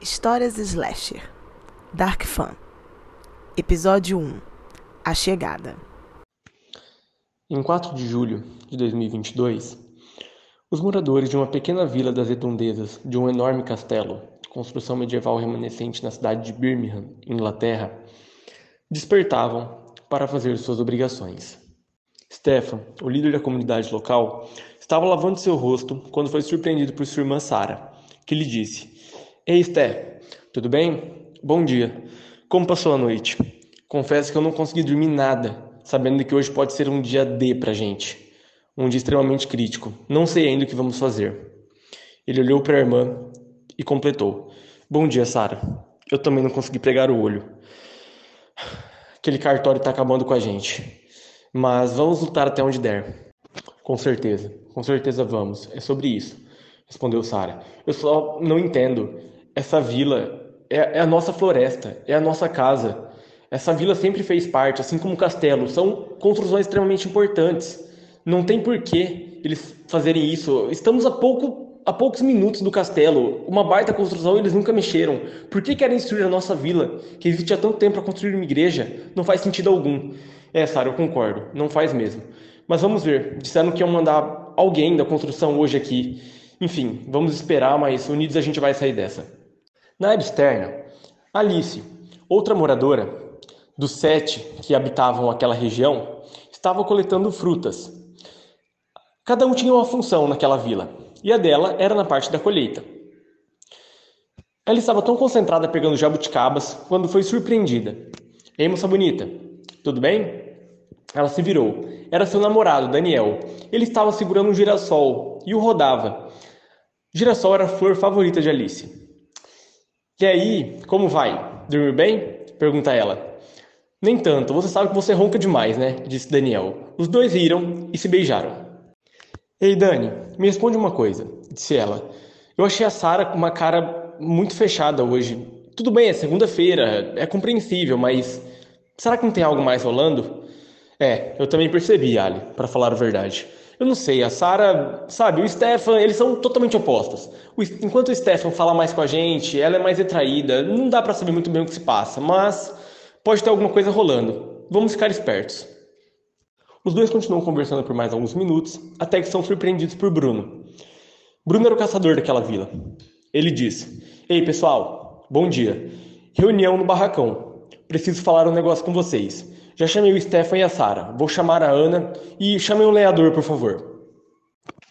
Histórias Slasher Dark Fan Episódio 1 A Chegada Em 4 de julho de 2022, os moradores de uma pequena vila das redondezas de um enorme castelo, construção medieval remanescente na cidade de Birmingham, Inglaterra, despertavam para fazer suas obrigações. Stefan, o líder da comunidade local, estava lavando seu rosto quando foi surpreendido por sua irmã Sara, que lhe disse: Ei, Sté, tudo bem? Bom dia. Como passou a noite? Confesso que eu não consegui dormir nada, sabendo que hoje pode ser um dia D pra gente. Um dia extremamente crítico. Não sei ainda o que vamos fazer. Ele olhou para a irmã e completou: Bom dia, Sara. Eu também não consegui pregar o olho. Aquele cartório está acabando com a gente. Mas vamos lutar até onde der. Com certeza, com certeza vamos. É sobre isso, respondeu Sara. Eu só não entendo. Essa vila é, é, a nossa floresta, é a nossa casa. Essa vila sempre fez parte, assim como o castelo. São construções extremamente importantes. Não tem porquê eles fazerem isso. Estamos a pouco a poucos minutos do castelo, uma baita construção, eles nunca mexeram. Por que querem destruir a nossa vila, que existe há tanto tempo para construir uma igreja? Não faz sentido algum. É, Sara, eu concordo, não faz mesmo. Mas vamos ver. Disseram que iam mandar alguém da construção hoje aqui. Enfim, vamos esperar, mas unidos a gente vai sair dessa. Na área externa, Alice, outra moradora dos sete que habitavam aquela região, estava coletando frutas. Cada um tinha uma função naquela vila, e a dela era na parte da colheita. Ela estava tão concentrada pegando jabuticabas quando foi surpreendida. Ei, moça bonita, tudo bem? Ela se virou. Era seu namorado, Daniel. Ele estava segurando um girassol e o rodava. Girassol era a flor favorita de Alice. E aí, como vai? Dormiu bem? Pergunta ela. Nem tanto, você sabe que você ronca demais, né? Disse Daniel. Os dois riram e se beijaram. Ei, Dani, me responde uma coisa, disse ela. Eu achei a Sara com uma cara muito fechada hoje. Tudo bem, é segunda-feira, é compreensível, mas será que não tem algo mais rolando? É, eu também percebi, Ali, para falar a verdade. Eu não sei, a Sara, sabe, o Stefan, eles são totalmente opostos. O, enquanto o Stefan fala mais com a gente, ela é mais retraída, não dá para saber muito bem o que se passa, mas pode ter alguma coisa rolando. Vamos ficar espertos. Os dois continuam conversando por mais alguns minutos, até que são surpreendidos por Bruno. Bruno era o caçador daquela vila. Ele disse: Ei, pessoal, bom dia. Reunião no barracão. Preciso falar um negócio com vocês. Já chamei o Stefan e a Sara. Vou chamar a Ana e chamem o lenhador, por favor.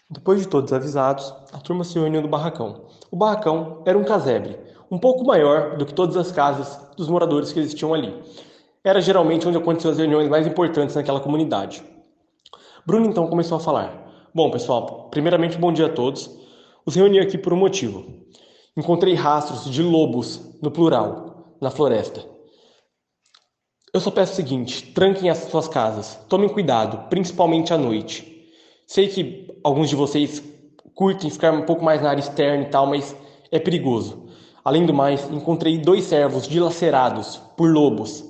Depois de todos avisados, a turma se reuniu no barracão. O barracão era um casebre, um pouco maior do que todas as casas dos moradores que existiam ali. Era geralmente onde aconteciam as reuniões mais importantes naquela comunidade. Bruno então começou a falar. Bom, pessoal, primeiramente bom dia a todos. Os reuni aqui por um motivo. Encontrei rastros de lobos, no plural, na floresta. Eu só peço o seguinte: tranquem as suas casas, tomem cuidado, principalmente à noite. Sei que alguns de vocês curtem ficar um pouco mais na área externa e tal, mas é perigoso. Além do mais, encontrei dois servos dilacerados por lobos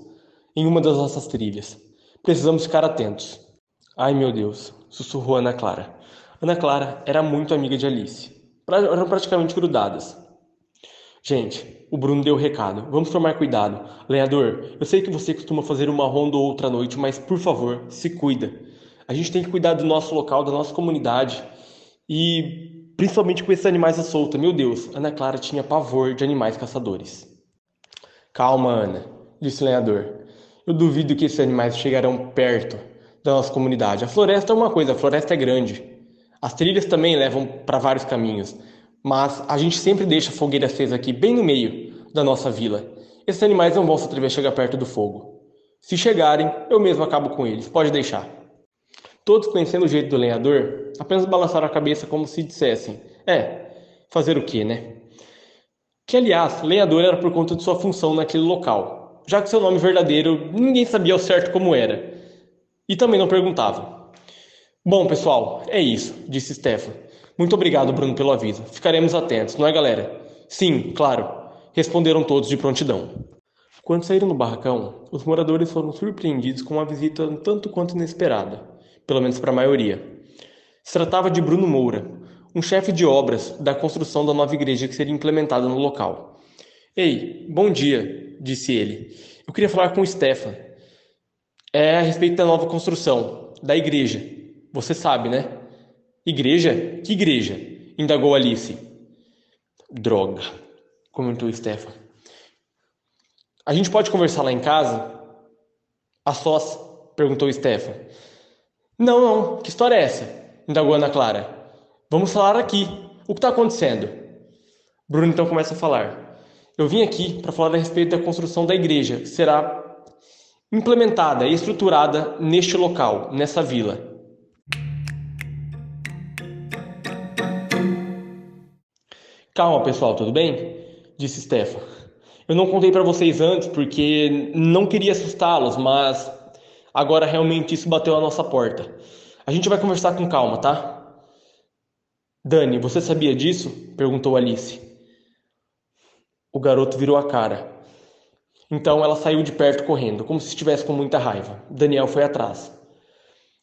em uma das nossas trilhas. Precisamos ficar atentos. Ai meu Deus, sussurrou Ana Clara. Ana Clara era muito amiga de Alice. Eram praticamente grudadas. Gente, o Bruno deu o recado. Vamos tomar cuidado. Lenhador, eu sei que você costuma fazer uma ronda ou outra noite, mas por favor, se cuida. A gente tem que cuidar do nosso local, da nossa comunidade. E principalmente com esses animais à solta. Meu Deus, Ana Clara tinha pavor de animais caçadores. Calma, Ana, disse o lenhador. Eu duvido que esses animais chegarão perto da nossa comunidade. A floresta é uma coisa, a floresta é grande. As trilhas também levam para vários caminhos mas a gente sempre deixa a fogueira acesa aqui, bem no meio da nossa vila. Esses animais não vão se atrever a chegar perto do fogo. Se chegarem, eu mesmo acabo com eles, pode deixar. Todos conhecendo o jeito do lenhador, apenas balançaram a cabeça como se dissessem: É, fazer o quê, né? Que aliás, lenhador era por conta de sua função naquele local, já que seu nome verdadeiro ninguém sabia ao certo como era. E também não perguntava. Bom, pessoal, é isso, disse Stefan. Muito obrigado, Bruno, pelo aviso. Ficaremos atentos, não é, galera? Sim, claro. Responderam todos de prontidão. Quando saíram do barracão, os moradores foram surpreendidos com uma visita um tanto quanto inesperada, pelo menos para a maioria. Se tratava de Bruno Moura, um chefe de obras da construção da nova igreja que seria implementada no local. Ei, bom dia, disse ele. Eu queria falar com o Stefan. É a respeito da nova construção, da igreja. Você sabe, né? Igreja? Que igreja? indagou Alice. Droga, comentou Stefan. A gente pode conversar lá em casa? A sós? perguntou Stefan. Não, não, que história é essa? indagou Ana Clara. Vamos falar aqui. O que está acontecendo? Bruno então começa a falar. Eu vim aqui para falar a respeito da construção da igreja, que será implementada e estruturada neste local, nessa vila. Calma, pessoal, tudo bem? Disse Stefan. Eu não contei para vocês antes porque não queria assustá-los, mas agora realmente isso bateu a nossa porta. A gente vai conversar com calma, tá? Dani, você sabia disso? perguntou Alice. O garoto virou a cara. Então ela saiu de perto correndo, como se estivesse com muita raiva. Daniel foi atrás.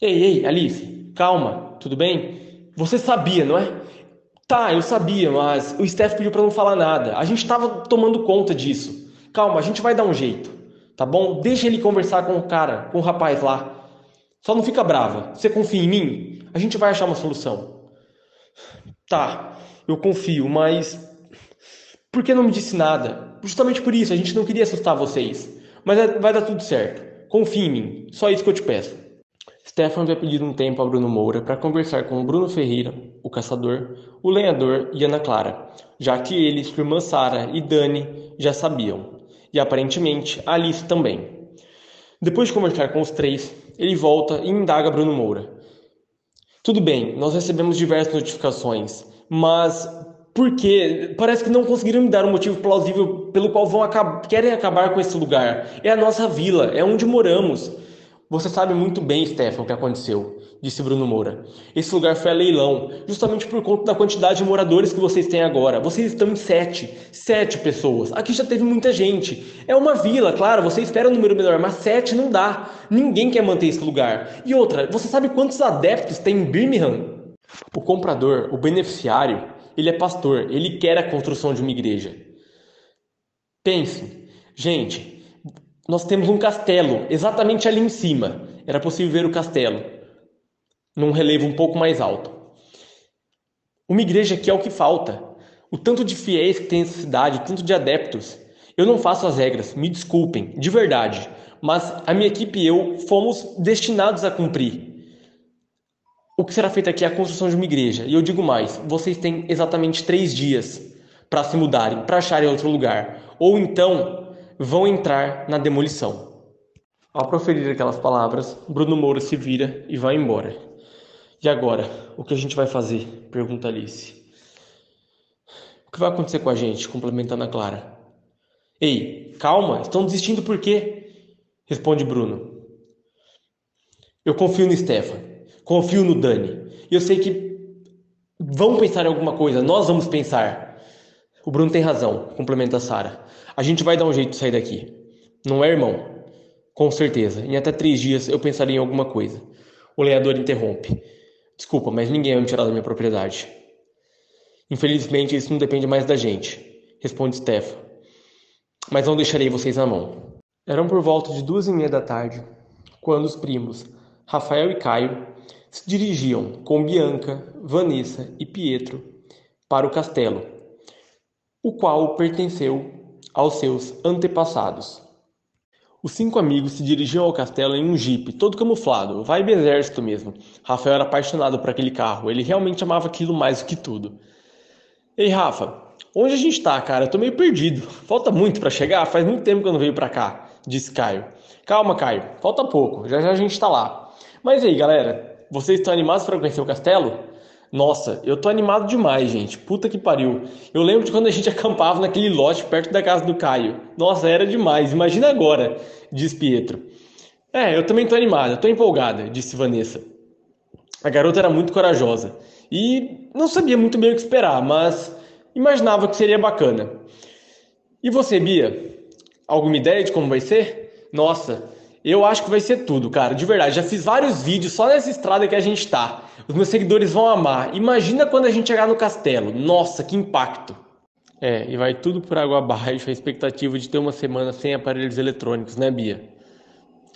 Ei, ei, Alice, calma, tudo bem? Você sabia, não é? Tá, eu sabia, mas o Steph pediu para não falar nada. A gente estava tomando conta disso. Calma, a gente vai dar um jeito, tá bom? Deixa ele conversar com o cara, com o rapaz lá. Só não fica brava. Você confia em mim? A gente vai achar uma solução. Tá, eu confio, mas por que não me disse nada? Justamente por isso, a gente não queria assustar vocês. Mas é, vai dar tudo certo. Confie em mim. Só isso que eu te peço. Stefan havia pedido um tempo a Bruno Moura para conversar com Bruno Ferreira, o caçador, o lenhador e Ana Clara, já que eles, irmã Sara e Dani, já sabiam. E aparentemente Alice também. Depois de conversar com os três, ele volta e indaga Bruno Moura. Tudo bem, nós recebemos diversas notificações, mas por que? Parece que não conseguiram me dar um motivo plausível pelo qual vão querem acabar com esse lugar. É a nossa vila, é onde moramos. Você sabe muito bem, Stefan, o que aconteceu, disse Bruno Moura. Esse lugar foi a leilão, justamente por conta da quantidade de moradores que vocês têm agora. Vocês estão em sete, sete pessoas. Aqui já teve muita gente. É uma vila, claro, você espera um número menor, mas sete não dá. Ninguém quer manter esse lugar. E outra, você sabe quantos adeptos tem em Birmingham? O comprador, o beneficiário, ele é pastor, ele quer a construção de uma igreja. Pense, gente, nós temos um castelo exatamente ali em cima. Era possível ver o castelo num relevo um pouco mais alto. Uma igreja aqui é o que falta. O tanto de fiéis que tem essa cidade, o tanto de adeptos. Eu não faço as regras, me desculpem, de verdade, mas a minha equipe e eu fomos destinados a cumprir. O que será feito aqui é a construção de uma igreja. E eu digo mais: vocês têm exatamente três dias para se mudarem, para acharem outro lugar. Ou então vão entrar na demolição. Ao proferir aquelas palavras, Bruno Moura se vira e vai embora. E agora, o que a gente vai fazer? pergunta Alice. O que vai acontecer com a gente? complementa Ana Clara. Ei, calma, estão desistindo por quê? responde Bruno. Eu confio no Stefan, confio no Dani. E eu sei que vão pensar em alguma coisa, nós vamos pensar. O Bruno tem razão, complementa Sara. A gente vai dar um jeito de sair daqui. Não é, irmão? Com certeza. Em até três dias eu pensaria em alguma coisa. O lenhador interrompe. Desculpa, mas ninguém vai me tirar da minha propriedade. Infelizmente, isso não depende mais da gente, responde Stefan. Mas não deixarei vocês na mão. Eram por volta de duas e meia da tarde, quando os primos, Rafael e Caio, se dirigiam com Bianca, Vanessa e Pietro para o castelo, o qual pertenceu aos seus antepassados. Os cinco amigos se dirigiam ao castelo em um jipe, todo camuflado, vibe exército mesmo. Rafael era apaixonado por aquele carro, ele realmente amava aquilo mais do que tudo. Ei, Rafa, onde a gente tá, cara? Eu tô meio perdido. Falta muito para chegar? Faz muito tempo que eu não veio para cá, disse Caio. Calma, Caio, falta pouco, já já a gente tá lá. Mas aí, galera, vocês estão animados para conhecer o castelo? Nossa, eu tô animado demais, gente. Puta que pariu. Eu lembro de quando a gente acampava naquele lote perto da casa do Caio. Nossa, era demais. Imagina agora, diz Pietro. É, eu também tô animada, tô empolgada, disse Vanessa. A garota era muito corajosa e não sabia muito bem o que esperar, mas imaginava que seria bacana. E você, Bia? Alguma ideia de como vai ser? Nossa, eu acho que vai ser tudo, cara, de verdade. Já fiz vários vídeos só nessa estrada que a gente tá. Os meus seguidores vão amar. Imagina quando a gente chegar no castelo. Nossa, que impacto. É, e vai tudo por água abaixo a expectativa de ter uma semana sem aparelhos eletrônicos, né, Bia?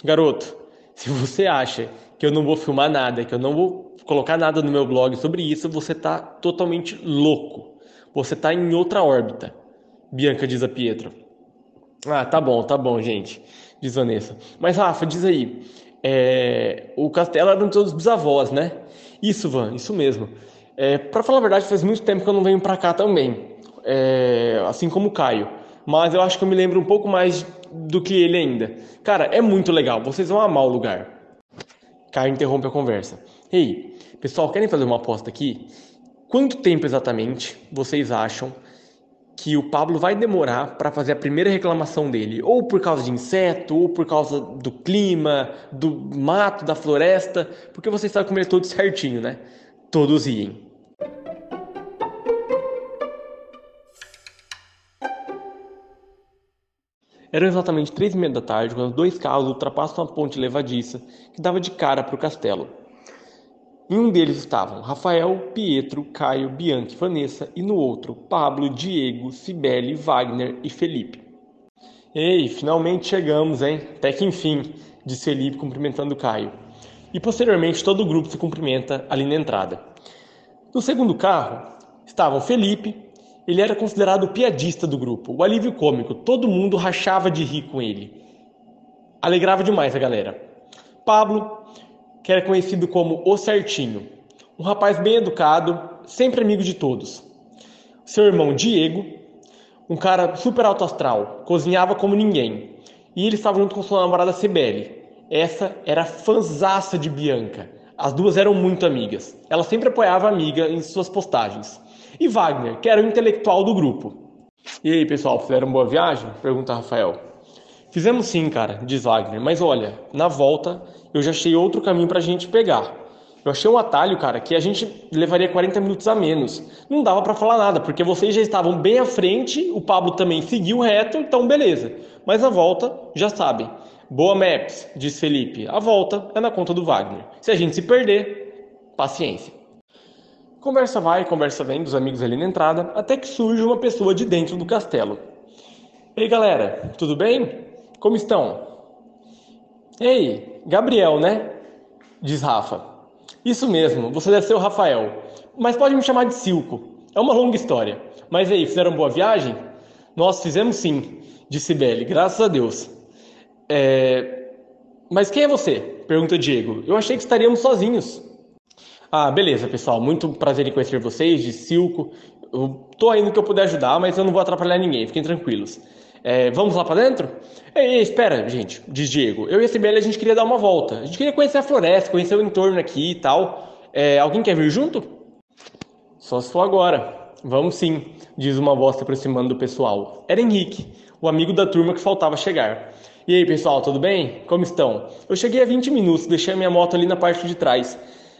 Garoto, se você acha que eu não vou filmar nada, que eu não vou colocar nada no meu blog sobre isso, você tá totalmente louco. Você tá em outra órbita. Bianca diz a Pietro. Ah, tá bom, tá bom, gente, diz Vanessa. Mas Rafa, diz aí, é, o castelo era dos bisavós, né? Isso, Van, isso mesmo. É, para falar a verdade, faz muito tempo que eu não venho para cá também, é, assim como o Caio. Mas eu acho que eu me lembro um pouco mais do que ele ainda. Cara, é muito legal, vocês vão amar o lugar. Caio interrompe a conversa. Ei, pessoal, querem fazer uma aposta aqui? Quanto tempo exatamente vocês acham que o Pablo vai demorar para fazer a primeira reclamação dele, ou por causa de inseto, ou por causa do clima, do mato, da floresta, porque vocês sabem como ele é todo certinho, né? Todos riem. Eram exatamente três e meia da tarde quando dois carros ultrapassam a ponte levadiça que dava de cara para o castelo. Em um deles estavam Rafael, Pietro, Caio, Bianchi, Vanessa e no outro Pablo, Diego, Cibele, Wagner e Felipe. Ei, finalmente chegamos, hein? Até que enfim, disse Felipe cumprimentando Caio. E posteriormente todo o grupo se cumprimenta ali na entrada. No segundo carro estavam Felipe, ele era considerado o piadista do grupo, o alívio cômico, todo mundo rachava de rir com ele. Alegrava demais a galera. Pablo, que era conhecido como O Certinho. Um rapaz bem educado, sempre amigo de todos. Seu irmão Diego, um cara super alto astral, cozinhava como ninguém. E ele estava junto com sua namorada Cibele. Essa era fanzaça de Bianca. As duas eram muito amigas. Ela sempre apoiava a amiga em suas postagens. E Wagner, que era o intelectual do grupo. E aí, pessoal, fizeram boa viagem? Pergunta Rafael. Fizemos sim, cara, diz Wagner, mas olha, na volta eu já achei outro caminho pra gente pegar. Eu achei um atalho, cara, que a gente levaria 40 minutos a menos. Não dava para falar nada, porque vocês já estavam bem à frente, o Pablo também seguiu reto, então beleza. Mas a volta, já sabem. Boa Maps, diz Felipe. A volta é na conta do Wagner. Se a gente se perder, paciência. Conversa vai, conversa vem dos amigos ali na entrada, até que surge uma pessoa de dentro do castelo. Ei galera, tudo bem? Como estão? Ei, Gabriel, né? Diz Rafa. Isso mesmo, você deve ser o Rafael. Mas pode me chamar de Silco. É uma longa história. Mas aí, fizeram boa viagem? Nós fizemos sim, disse Belle, graças a Deus. É... Mas quem é você? Pergunta Diego. Eu achei que estaríamos sozinhos. Ah, beleza, pessoal. Muito prazer em conhecer vocês, de Silco. Eu tô aí no que eu puder ajudar, mas eu não vou atrapalhar ninguém, fiquem tranquilos. É, vamos lá para dentro? Ei, espera, gente, diz Diego. Eu e a Sibeli, a gente queria dar uma volta. A gente queria conhecer a floresta, conhecer o entorno aqui e tal. É, alguém quer vir junto? Só se for agora. Vamos sim, diz uma voz se aproximando do pessoal. Era Henrique, o amigo da turma que faltava chegar. E aí, pessoal, tudo bem? Como estão? Eu cheguei há 20 minutos, deixei a minha moto ali na parte de trás.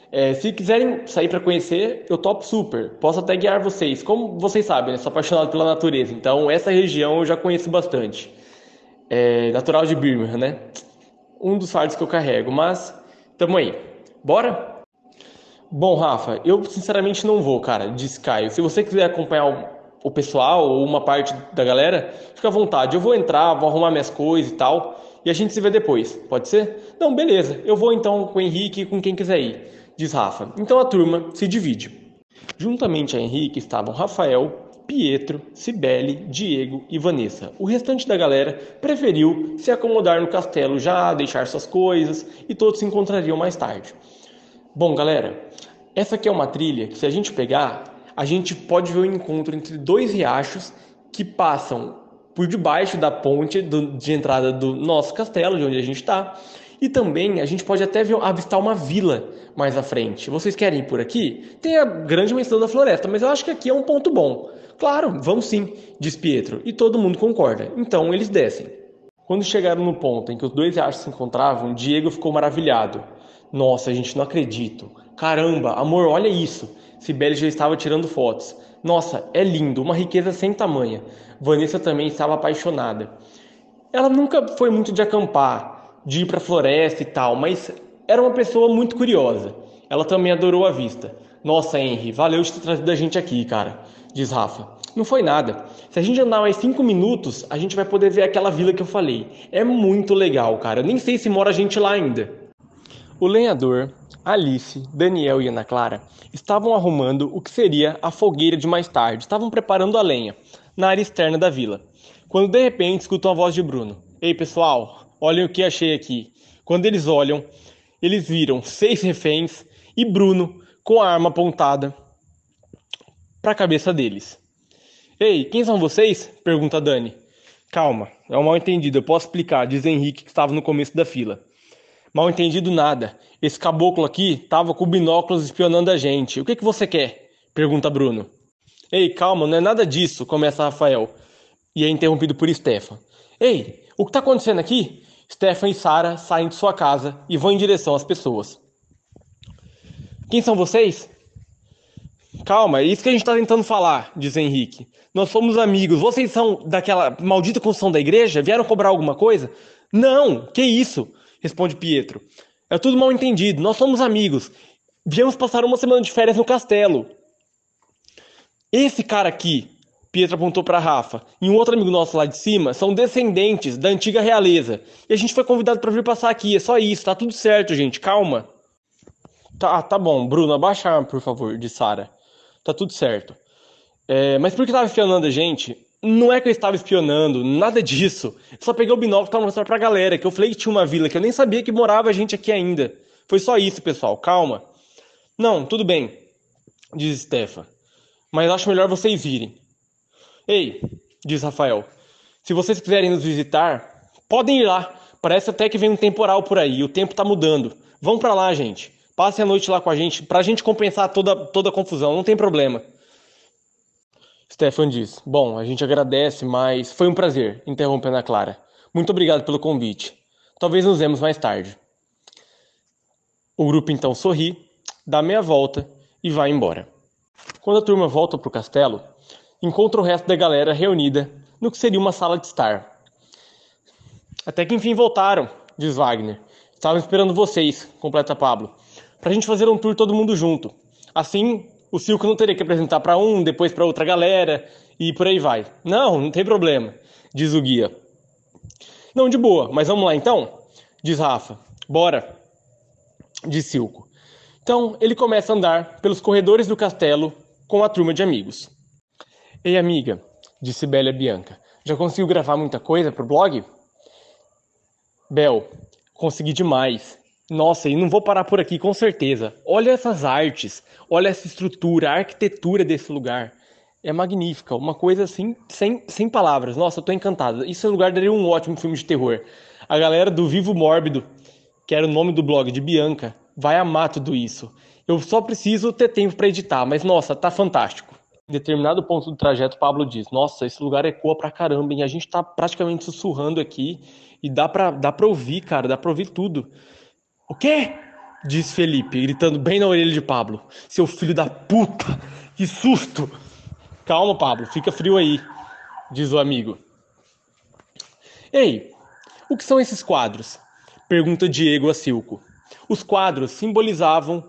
É, se quiserem sair para conhecer, eu topo super. Posso até guiar vocês. Como vocês sabem, eu sou apaixonado pela natureza, então essa região eu já conheço bastante. É natural de Birmingham, né? Um dos fardos que eu carrego, mas tamo aí. Bora? Bom, Rafa, eu sinceramente não vou, cara, disse Caio. Se você quiser acompanhar o pessoal ou uma parte da galera, fica à vontade. Eu vou entrar, vou arrumar minhas coisas e tal, e a gente se vê depois. Pode ser? Não, beleza. Eu vou então com o Henrique e com quem quiser ir diz Rafa. Então a turma se divide. Juntamente a Henrique estavam Rafael, Pietro, Cibele, Diego e Vanessa. O restante da galera preferiu se acomodar no castelo já, deixar suas coisas e todos se encontrariam mais tarde. Bom, galera, essa aqui é uma trilha que se a gente pegar, a gente pode ver o encontro entre dois riachos que passam por debaixo da ponte de entrada do nosso castelo, de onde a gente está, e também a gente pode até ver, avistar uma vila mais à frente. Vocês querem ir por aqui? Tem a grande imensidão da floresta, mas eu acho que aqui é um ponto bom. Claro, vamos sim, diz Pietro, e todo mundo concorda. Então eles descem. Quando chegaram no ponto em que os dois riachos se encontravam, Diego ficou maravilhado. Nossa, a gente não acredito. Caramba, amor, olha isso. Sibeli já estava tirando fotos. Nossa, é lindo, uma riqueza sem tamanha. Vanessa também estava apaixonada. Ela nunca foi muito de acampar, de ir para a floresta e tal, mas era uma pessoa muito curiosa. Ela também adorou a vista. Nossa, Henry, valeu de ter trazido a gente aqui, cara, diz Rafa. Não foi nada. Se a gente andar mais cinco minutos, a gente vai poder ver aquela vila que eu falei. É muito legal, cara. Eu nem sei se mora gente lá ainda. O lenhador, Alice, Daniel e Ana Clara estavam arrumando o que seria a fogueira de mais tarde. Estavam preparando a lenha na área externa da vila. Quando de repente escutam a voz de Bruno. Ei, pessoal, olhem o que achei aqui. Quando eles olham, eles viram seis reféns e Bruno com a arma apontada para a cabeça deles. Ei, quem são vocês? pergunta Dani. Calma, é um mal entendido, eu posso explicar, diz Henrique que estava no começo da fila. Mal entendido nada. Esse caboclo aqui estava com binóculos espionando a gente. O que, que você quer? pergunta Bruno. Ei, calma, não é nada disso, começa Rafael. E é interrompido por Stefan. Ei, o que está acontecendo aqui? Stefan e Sara saem de sua casa e vão em direção às pessoas. Quem são vocês? Calma, é isso que a gente está tentando falar, diz Henrique. Nós somos amigos. Vocês são daquela maldita construção da igreja? Vieram cobrar alguma coisa? Não, que isso? Responde Pietro. É tudo mal entendido. Nós somos amigos. Viemos passar uma semana de férias no castelo. Esse cara aqui, Pietro apontou para Rafa, e um outro amigo nosso lá de cima, são descendentes da antiga realeza. E a gente foi convidado para vir passar aqui. É só isso. Tá tudo certo, gente. Calma. Tá, tá bom. Bruno, abaixa a por favor, de Sara. Tá tudo certo. É, mas por que estava espionando a gente? Não é que eu estava espionando, nada disso. Eu só peguei o binóculo para mostrar pra galera que eu falei que tinha uma vila que eu nem sabia que morava gente aqui ainda. Foi só isso, pessoal, calma. Não, tudo bem, diz Stefan. Mas acho melhor vocês irem. Ei, diz Rafael. Se vocês quiserem nos visitar, podem ir lá. Parece até que vem um temporal por aí, o tempo tá mudando. Vão para lá, gente. Passem a noite lá com a gente, pra gente compensar toda, toda a confusão, não tem problema. Stefan diz: Bom, a gente agradece, mas foi um prazer, interrompendo a Clara. Muito obrigado pelo convite. Talvez nos vemos mais tarde. O grupo então sorri, dá meia volta e vai embora. Quando a turma volta para o castelo, encontra o resto da galera reunida no que seria uma sala de estar. Até que enfim voltaram, diz Wagner. Estavam esperando vocês, completa Pablo, para a gente fazer um tour todo mundo junto. Assim, o Silco não teria que apresentar para um, depois para outra galera e por aí vai. Não, não tem problema, diz o guia. Não, de boa, mas vamos lá então? Diz Rafa. Bora, diz Silco. Então ele começa a andar pelos corredores do castelo com a turma de amigos. Ei, amiga, disse Bélia Bianca, já conseguiu gravar muita coisa pro blog? Bel, consegui demais. Nossa, e não vou parar por aqui com certeza. Olha essas artes, olha essa estrutura, a arquitetura desse lugar. É magnífica, uma coisa assim, sem, sem palavras. Nossa, eu tô encantado. Isso é lugar daria um ótimo filme de terror. A galera do Vivo Mórbido, que era o nome do blog de Bianca, vai amar tudo isso. Eu só preciso ter tempo para editar, mas nossa, tá fantástico. Em determinado ponto do trajeto, Pablo diz: Nossa, esse lugar ecoa pra caramba, e a gente tá praticamente sussurrando aqui e dá pra, dá pra ouvir, cara, dá pra ouvir tudo. O quê? Diz Felipe, gritando bem na orelha de Pablo. Seu filho da puta! Que susto! Calma, Pablo, fica frio aí, diz o amigo. Ei, o que são esses quadros? Pergunta Diego a Silco. Os quadros simbolizavam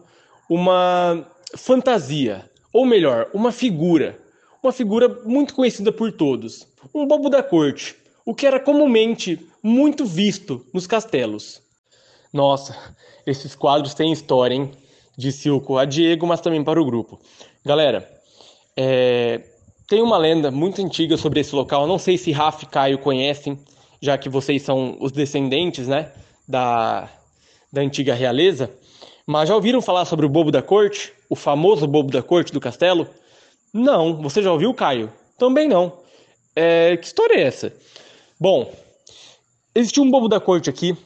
uma fantasia, ou melhor, uma figura. Uma figura muito conhecida por todos. Um bobo da corte, o que era comumente muito visto nos castelos. Nossa, esses quadros têm história, hein? Disse o a Diego, mas também para o grupo. Galera, é... tem uma lenda muito antiga sobre esse local. Não sei se Rafa e Caio conhecem, já que vocês são os descendentes, né? Da, da antiga realeza. Mas já ouviram falar sobre o bobo da corte? O famoso bobo da corte do castelo? Não. Você já ouviu, Caio? Também não. É... Que história é essa? Bom, existiu um bobo da corte aqui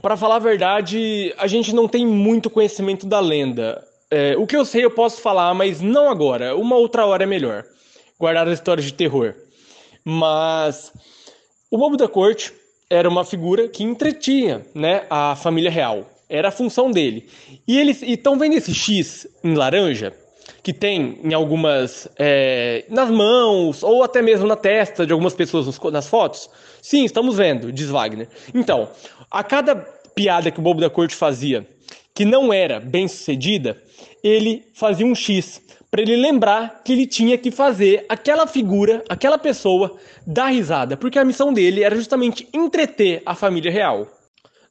para falar a verdade, a gente não tem muito conhecimento da lenda. É, o que eu sei eu posso falar, mas não agora. Uma outra hora é melhor. Guardar as histórias de terror. Mas o Bobo da Corte era uma figura que entretinha né, a família real. Era a função dele. E eles estão vendo esse X em laranja? Que tem em algumas. É, nas mãos, ou até mesmo na testa de algumas pessoas nas fotos? Sim, estamos vendo, diz Wagner. Então, a cada piada que o Bobo da Corte fazia, que não era bem sucedida, ele fazia um X para ele lembrar que ele tinha que fazer aquela figura, aquela pessoa dar risada, porque a missão dele era justamente entreter a família real.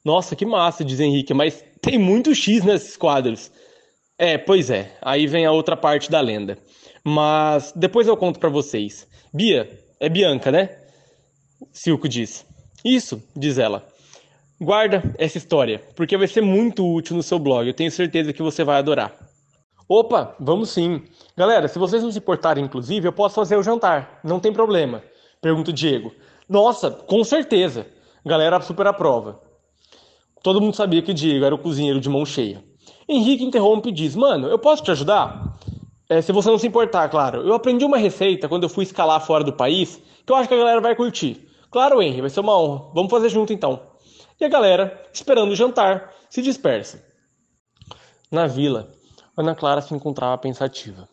Nossa, que massa, diz Henrique, mas tem muito X nesses quadros. É, pois é. Aí vem a outra parte da lenda. Mas depois eu conto para vocês. Bia, é Bianca, né? Silco diz. Isso, diz ela. Guarda essa história, porque vai ser muito útil no seu blog. Eu tenho certeza que você vai adorar. Opa, vamos sim. Galera, se vocês não se importarem, inclusive, eu posso fazer o jantar. Não tem problema. Pergunta o Diego. Nossa, com certeza. Galera super aprova. Todo mundo sabia que Diego era o cozinheiro de mão cheia. Henrique interrompe e diz: Mano, eu posso te ajudar? É, se você não se importar, claro. Eu aprendi uma receita quando eu fui escalar fora do país que eu acho que a galera vai curtir. Claro, Henry, vai ser uma honra. Vamos fazer junto então. E a galera, esperando o jantar, se dispersa. Na vila, Ana Clara se encontrava pensativa.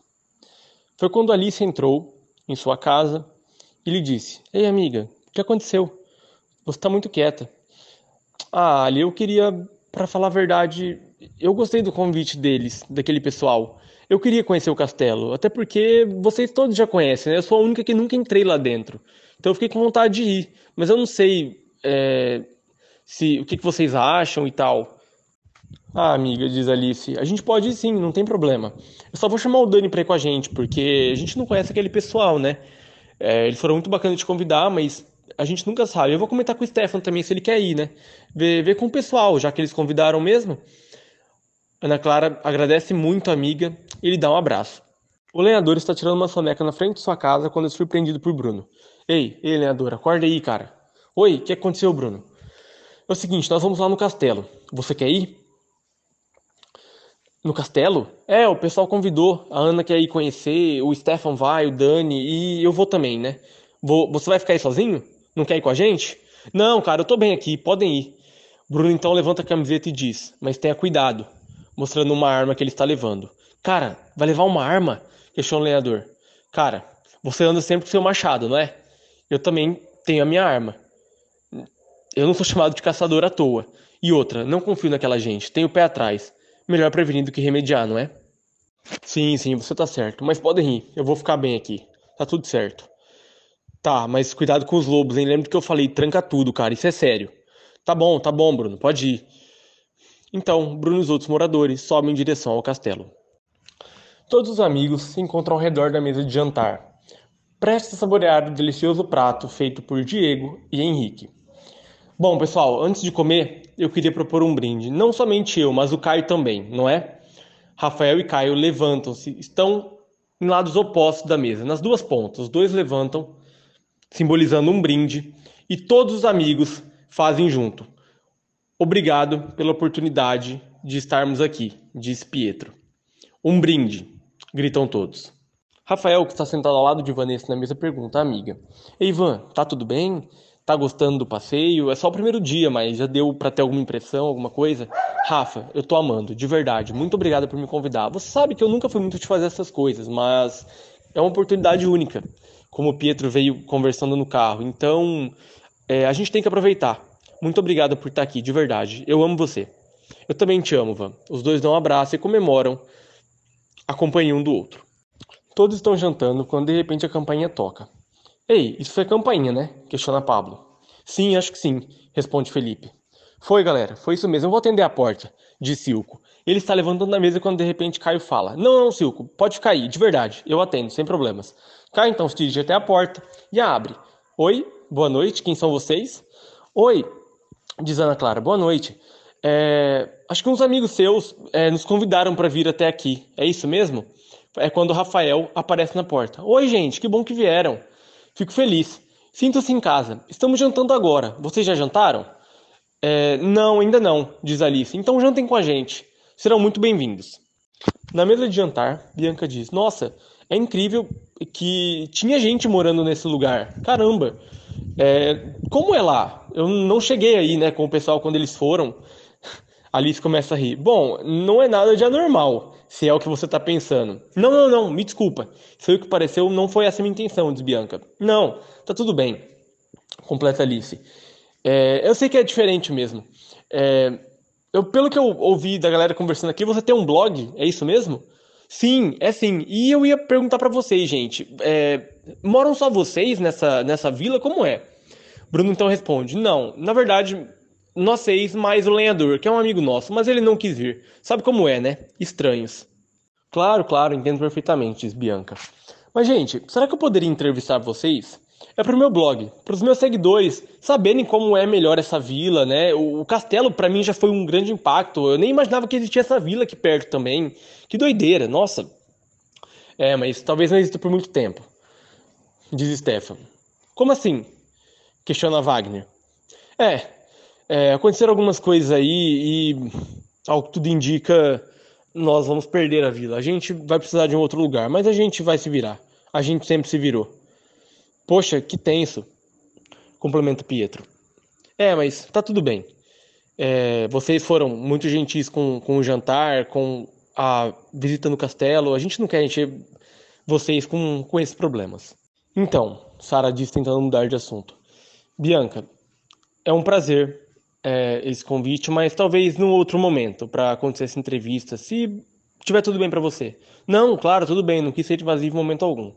Foi quando Alice entrou em sua casa e lhe disse: Ei, amiga, o que aconteceu? Você está muito quieta. Ah, Ali, eu queria, para falar a verdade, eu gostei do convite deles, daquele pessoal. Eu queria conhecer o castelo, até porque vocês todos já conhecem, né? Eu sou a única que nunca entrei lá dentro. Então eu fiquei com vontade de ir, mas eu não sei é, se o que, que vocês acham e tal. Ah, amiga, diz Alice, a gente pode ir sim, não tem problema. Eu só vou chamar o Dani pra ir com a gente, porque a gente não conhece aquele pessoal, né? É, eles foram muito bacanas de convidar, mas a gente nunca sabe. Eu vou comentar com o Stefan também se ele quer ir, né? Ver, ver com o pessoal, já que eles convidaram mesmo. Ana Clara agradece muito a amiga e lhe dá um abraço. O lenhador está tirando uma soneca na frente de sua casa quando é surpreendido por Bruno. Ei, ei, lenhador, acorda aí, cara. Oi, o que aconteceu, Bruno? É o seguinte, nós vamos lá no castelo. Você quer ir? No castelo? É, o pessoal convidou. A Ana quer ir conhecer, o Stefan vai, o Dani e eu vou também, né? Vou, você vai ficar aí sozinho? Não quer ir com a gente? Não, cara, eu tô bem aqui, podem ir. Bruno então levanta a camiseta e diz: Mas tenha cuidado, mostrando uma arma que ele está levando. Cara, vai levar uma arma? Questiona o lenhador. Cara, você anda sempre com seu machado, não é? Eu também tenho a minha arma. Eu não sou chamado de caçador à toa. E outra, não confio naquela gente, tenho o pé atrás. Melhor prevenir do que remediar, não é? Sim, sim, você tá certo. Mas podem ir, eu vou ficar bem aqui. Tá tudo certo. Tá, mas cuidado com os lobos, hein? Lembra que eu falei, tranca tudo, cara, isso é sério. Tá bom, tá bom, Bruno, pode ir. Então, Bruno e os outros moradores sobem em direção ao castelo. Todos os amigos se encontram ao redor da mesa de jantar, prestes a saborear o delicioso prato feito por Diego e Henrique. Bom, pessoal, antes de comer, eu queria propor um brinde. Não somente eu, mas o Caio também, não é? Rafael e Caio levantam-se, estão em lados opostos da mesa, nas duas pontas. Os dois levantam, simbolizando um brinde, e todos os amigos fazem junto. Obrigado pela oportunidade de estarmos aqui, disse Pietro. Um brinde, gritam todos. Rafael, que está sentado ao lado de Vanessa na mesa, pergunta à amiga: Ei, Ivan, tá tudo bem? Tá gostando do passeio? É só o primeiro dia, mas já deu para ter alguma impressão, alguma coisa? Rafa, eu tô amando, de verdade. Muito obrigado por me convidar. Você sabe que eu nunca fui muito de fazer essas coisas, mas é uma oportunidade única. Como o Pietro veio conversando no carro. Então, é, a gente tem que aproveitar. Muito obrigado por estar aqui, de verdade. Eu amo você. Eu também te amo, Van. Os dois dão um abraço e comemoram a companhia um do outro. Todos estão jantando quando de repente a campainha toca. Ei, isso foi campainha, né? Questiona Pablo. Sim, acho que sim, responde Felipe. Foi, galera, foi isso mesmo. Eu vou atender a porta, diz Silco. Ele está levantando da mesa quando de repente Caio fala: Não, não, Silco, pode ficar aí, de verdade, eu atendo, sem problemas. Caio então se dirige até a porta e abre. Oi, boa noite, quem são vocês? Oi, diz Ana Clara, boa noite. É, acho que uns amigos seus é, nos convidaram para vir até aqui, é isso mesmo? É quando o Rafael aparece na porta. Oi, gente, que bom que vieram. Fico feliz. Sinto-se em casa. Estamos jantando agora. Vocês já jantaram? É, não, ainda não, diz Alice. Então jantem com a gente. Serão muito bem-vindos. Na mesa de jantar, Bianca diz: Nossa, é incrível que tinha gente morando nesse lugar. Caramba! É, como é lá? Eu não cheguei aí, né, com o pessoal quando eles foram. Alice começa a rir. Bom, não é nada de anormal se é o que você está pensando. Não, não, não, me desculpa. Foi o que pareceu, não foi essa a minha intenção, diz Bianca. Não, tá tudo bem. Completa Alice. É, eu sei que é diferente mesmo. É, eu, pelo que eu ouvi da galera conversando aqui, você tem um blog, é isso mesmo? Sim, é sim. E eu ia perguntar para vocês, gente. É, moram só vocês nessa, nessa vila? Como é? Bruno então responde: Não, na verdade, nós seis, mais o lenhador, que é um amigo nosso, mas ele não quis vir. Sabe como é, né? Estranhos. Claro, claro, entendo perfeitamente, diz Bianca. Mas, gente, será que eu poderia entrevistar vocês? É pro meu blog, pros meus seguidores saberem como é melhor essa vila, né? O, o castelo para mim já foi um grande impacto. Eu nem imaginava que existia essa vila aqui perto também. Que doideira, nossa. É, mas talvez não exista por muito tempo. Diz Stefan. Como assim? Questiona Wagner. É, é, aconteceram algumas coisas aí e, ao que tudo indica, nós vamos perder a vila. A gente vai precisar de um outro lugar, mas a gente vai se virar. A gente sempre se virou. Poxa, que tenso, complementa Pietro. É, mas tá tudo bem. É, vocês foram muito gentis com, com o jantar, com a visita no castelo. A gente não quer encher vocês com, com esses problemas. Então, Sara disse tentando mudar de assunto. Bianca, é um prazer é, esse convite, mas talvez num outro momento para acontecer essa entrevista, se tiver tudo bem para você. Não, claro, tudo bem, não quis ser invasivo em momento algum,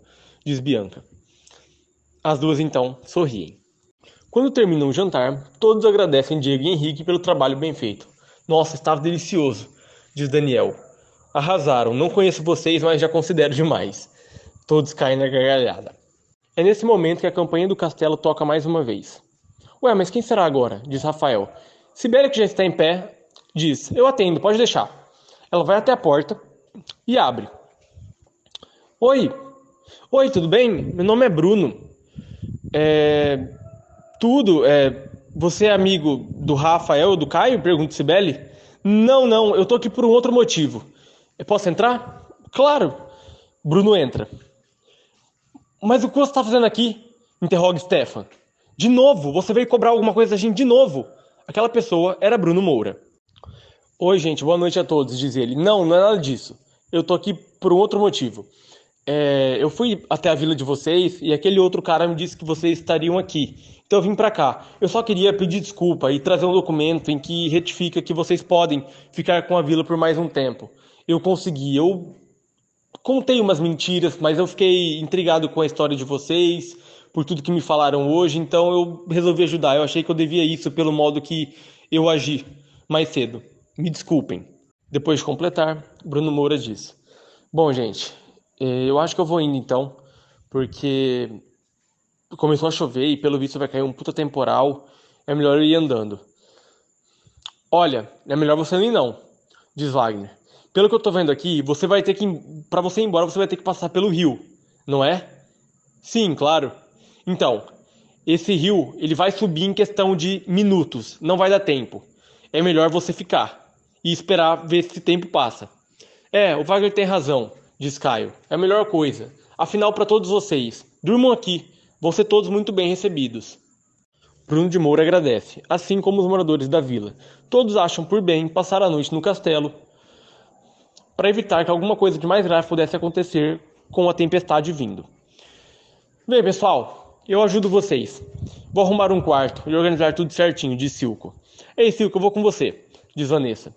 diz Bianca. As duas então sorriem. Quando terminam o jantar, todos agradecem Diego e Henrique pelo trabalho bem feito. Nossa, estava delicioso, diz Daniel. Arrasaram, não conheço vocês, mas já considero demais. Todos caem na gargalhada. É nesse momento que a campanha do castelo toca mais uma vez. Ué, mas quem será agora? Diz Rafael. Sibéria, que já está em pé, diz: Eu atendo, pode deixar. Ela vai até a porta e abre. Oi, oi, tudo bem? Meu nome é Bruno. É. Tudo, é. Você é amigo do Rafael, do Caio? Pergunta Sibeli. Não, não, eu tô aqui por um outro motivo. Eu posso entrar? Claro. Bruno entra. Mas o que você está fazendo aqui? Interroga Stefan. De novo, você veio cobrar alguma coisa da gente de novo. Aquela pessoa era Bruno Moura. Oi, gente, boa noite a todos, diz ele. Não, não é nada disso. Eu tô aqui por um outro motivo. É, eu fui até a vila de vocês e aquele outro cara me disse que vocês estariam aqui. Então eu vim para cá. Eu só queria pedir desculpa e trazer um documento em que retifica que vocês podem ficar com a vila por mais um tempo. Eu consegui. Eu contei umas mentiras, mas eu fiquei intrigado com a história de vocês por tudo que me falaram hoje, então eu resolvi ajudar. Eu achei que eu devia isso pelo modo que eu agi mais cedo. Me desculpem. Depois de completar, Bruno Moura diz: Bom, gente, eu acho que eu vou indo então, porque começou a chover e pelo visto vai cair um puta temporal. É melhor eu ir andando. Olha, é melhor você não ir não, diz Wagner. Pelo que eu tô vendo aqui, você vai ter que para você ir embora, você vai ter que passar pelo rio, não é? Sim, claro. Então, esse rio ele vai subir em questão de minutos, não vai dar tempo. É melhor você ficar e esperar ver se tempo passa. É, o Wagner tem razão, diz Caio. É a melhor coisa. Afinal, para todos vocês, durmam aqui. Vão ser todos muito bem recebidos. Bruno de Moura agradece, assim como os moradores da vila. Todos acham por bem passar a noite no castelo para evitar que alguma coisa de mais grave pudesse acontecer com a tempestade vindo. Bem, pessoal, eu ajudo vocês. Vou arrumar um quarto e organizar tudo certinho, diz Silco. Ei, Silco, eu vou com você, diz Vanessa.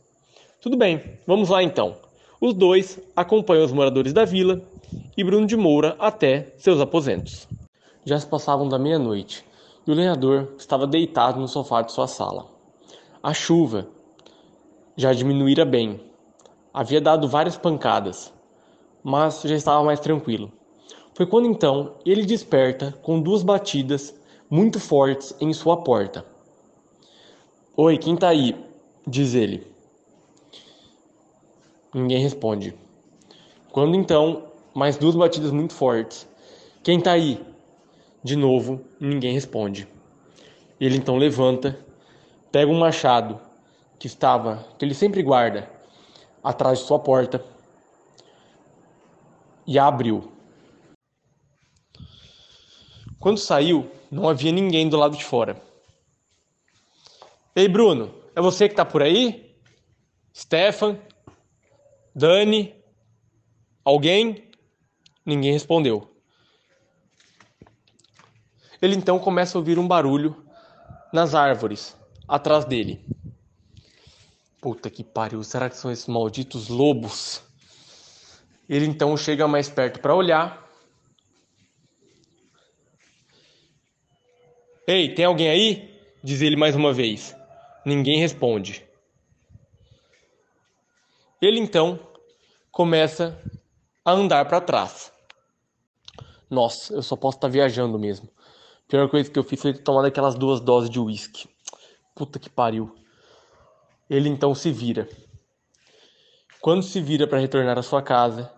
Tudo bem, vamos lá então. Os dois acompanham os moradores da vila e Bruno de Moura até seus aposentos. Já se passavam da meia-noite e o lenhador estava deitado no sofá de sua sala. A chuva já diminuíra bem. Havia dado várias pancadas, mas já estava mais tranquilo. Foi quando então ele desperta com duas batidas muito fortes em sua porta. Oi, quem tá aí? diz ele. Ninguém responde. Quando então, mais duas batidas muito fortes. Quem tá aí? De novo, ninguém responde. Ele então levanta, pega um machado que estava, que ele sempre guarda, atrás de sua porta e abriu quando saiu, não havia ninguém do lado de fora. Ei, Bruno, é você que está por aí? Stefan? Dani? Alguém? Ninguém respondeu. Ele então começa a ouvir um barulho nas árvores atrás dele. Puta que pariu, será que são esses malditos lobos? Ele então chega mais perto para olhar. Ei, tem alguém aí? Diz ele mais uma vez. Ninguém responde. Ele então começa a andar para trás. Nossa, eu só posso estar tá viajando mesmo. A pior coisa que eu fiz foi tomar aquelas duas doses de uísque. Puta que pariu. Ele então se vira. Quando se vira para retornar à sua casa,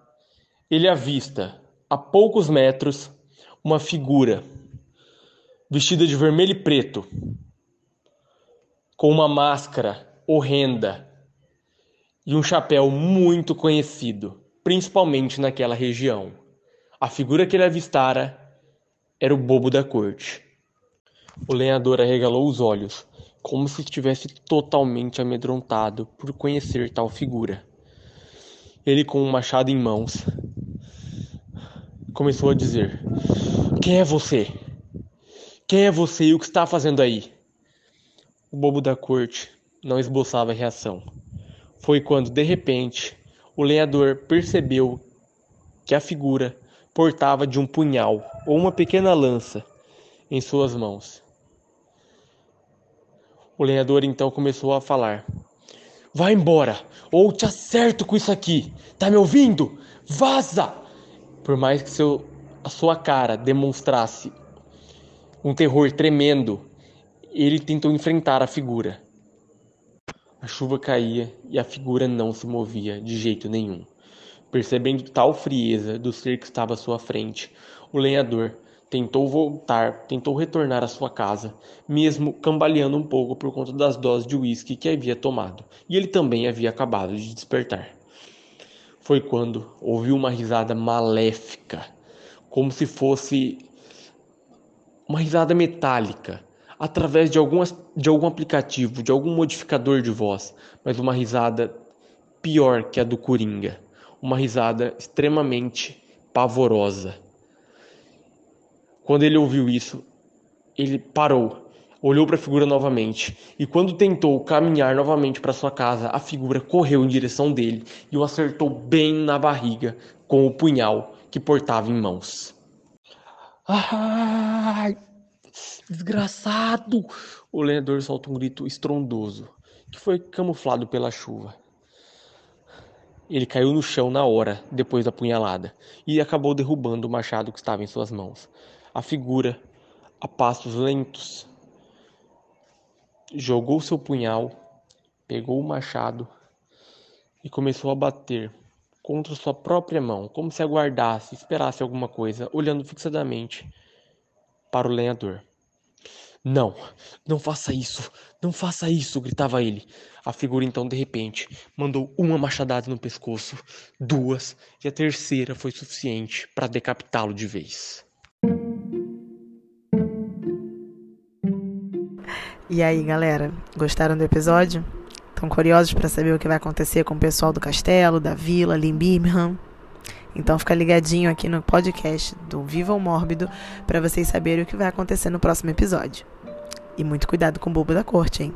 ele avista a poucos metros uma figura vestida de vermelho e preto, com uma máscara horrenda e um chapéu muito conhecido, principalmente naquela região. A figura que ele avistara era o bobo da corte. O lenhador arregalou os olhos, como se estivesse totalmente amedrontado por conhecer tal figura. Ele, com um machado em mãos, começou a dizer: Quem é você? Quem é você e o que está fazendo aí? O bobo da corte não esboçava reação. Foi quando, de repente, o lenhador percebeu que a figura portava de um punhal ou uma pequena lança em suas mãos. O lenhador então começou a falar: Vai embora, ou te acerto com isso aqui. Tá me ouvindo? Vaza! Por mais que seu, a sua cara demonstrasse um terror tremendo, ele tentou enfrentar a figura. A chuva caía e a figura não se movia de jeito nenhum. Percebendo tal frieza do ser que estava à sua frente, o lenhador tentou voltar, tentou retornar à sua casa, mesmo cambaleando um pouco por conta das doses de uísque que havia tomado, e ele também havia acabado de despertar. Foi quando ouviu uma risada maléfica, como se fosse uma risada metálica, através de, de algum aplicativo, de algum modificador de voz, mas uma risada pior que a do Coringa, uma risada extremamente pavorosa. Quando ele ouviu isso, ele parou, olhou para a figura novamente e, quando tentou caminhar novamente para sua casa, a figura correu em direção dele e o acertou bem na barriga com o punhal que portava em mãos. Ai, desgraçado! O lenhador solta um grito estrondoso que foi camuflado pela chuva. Ele caiu no chão na hora, depois da punhalada, e acabou derrubando o machado que estava em suas mãos. A figura, a passos lentos, jogou seu punhal, pegou o machado e começou a bater contra sua própria mão, como se aguardasse, esperasse alguma coisa, olhando fixadamente para o lenhador. Não, não faça isso, não faça isso, gritava ele. A figura então, de repente, mandou uma machadada no pescoço, duas, e a terceira foi suficiente para decapitá-lo de vez. E aí, galera, gostaram do episódio? Estão curiosos para saber o que vai acontecer com o pessoal do castelo, da vila, Birmingham? Então fica ligadinho aqui no podcast do Viva o Mórbido para vocês saberem o que vai acontecer no próximo episódio. E muito cuidado com o bobo da corte, hein?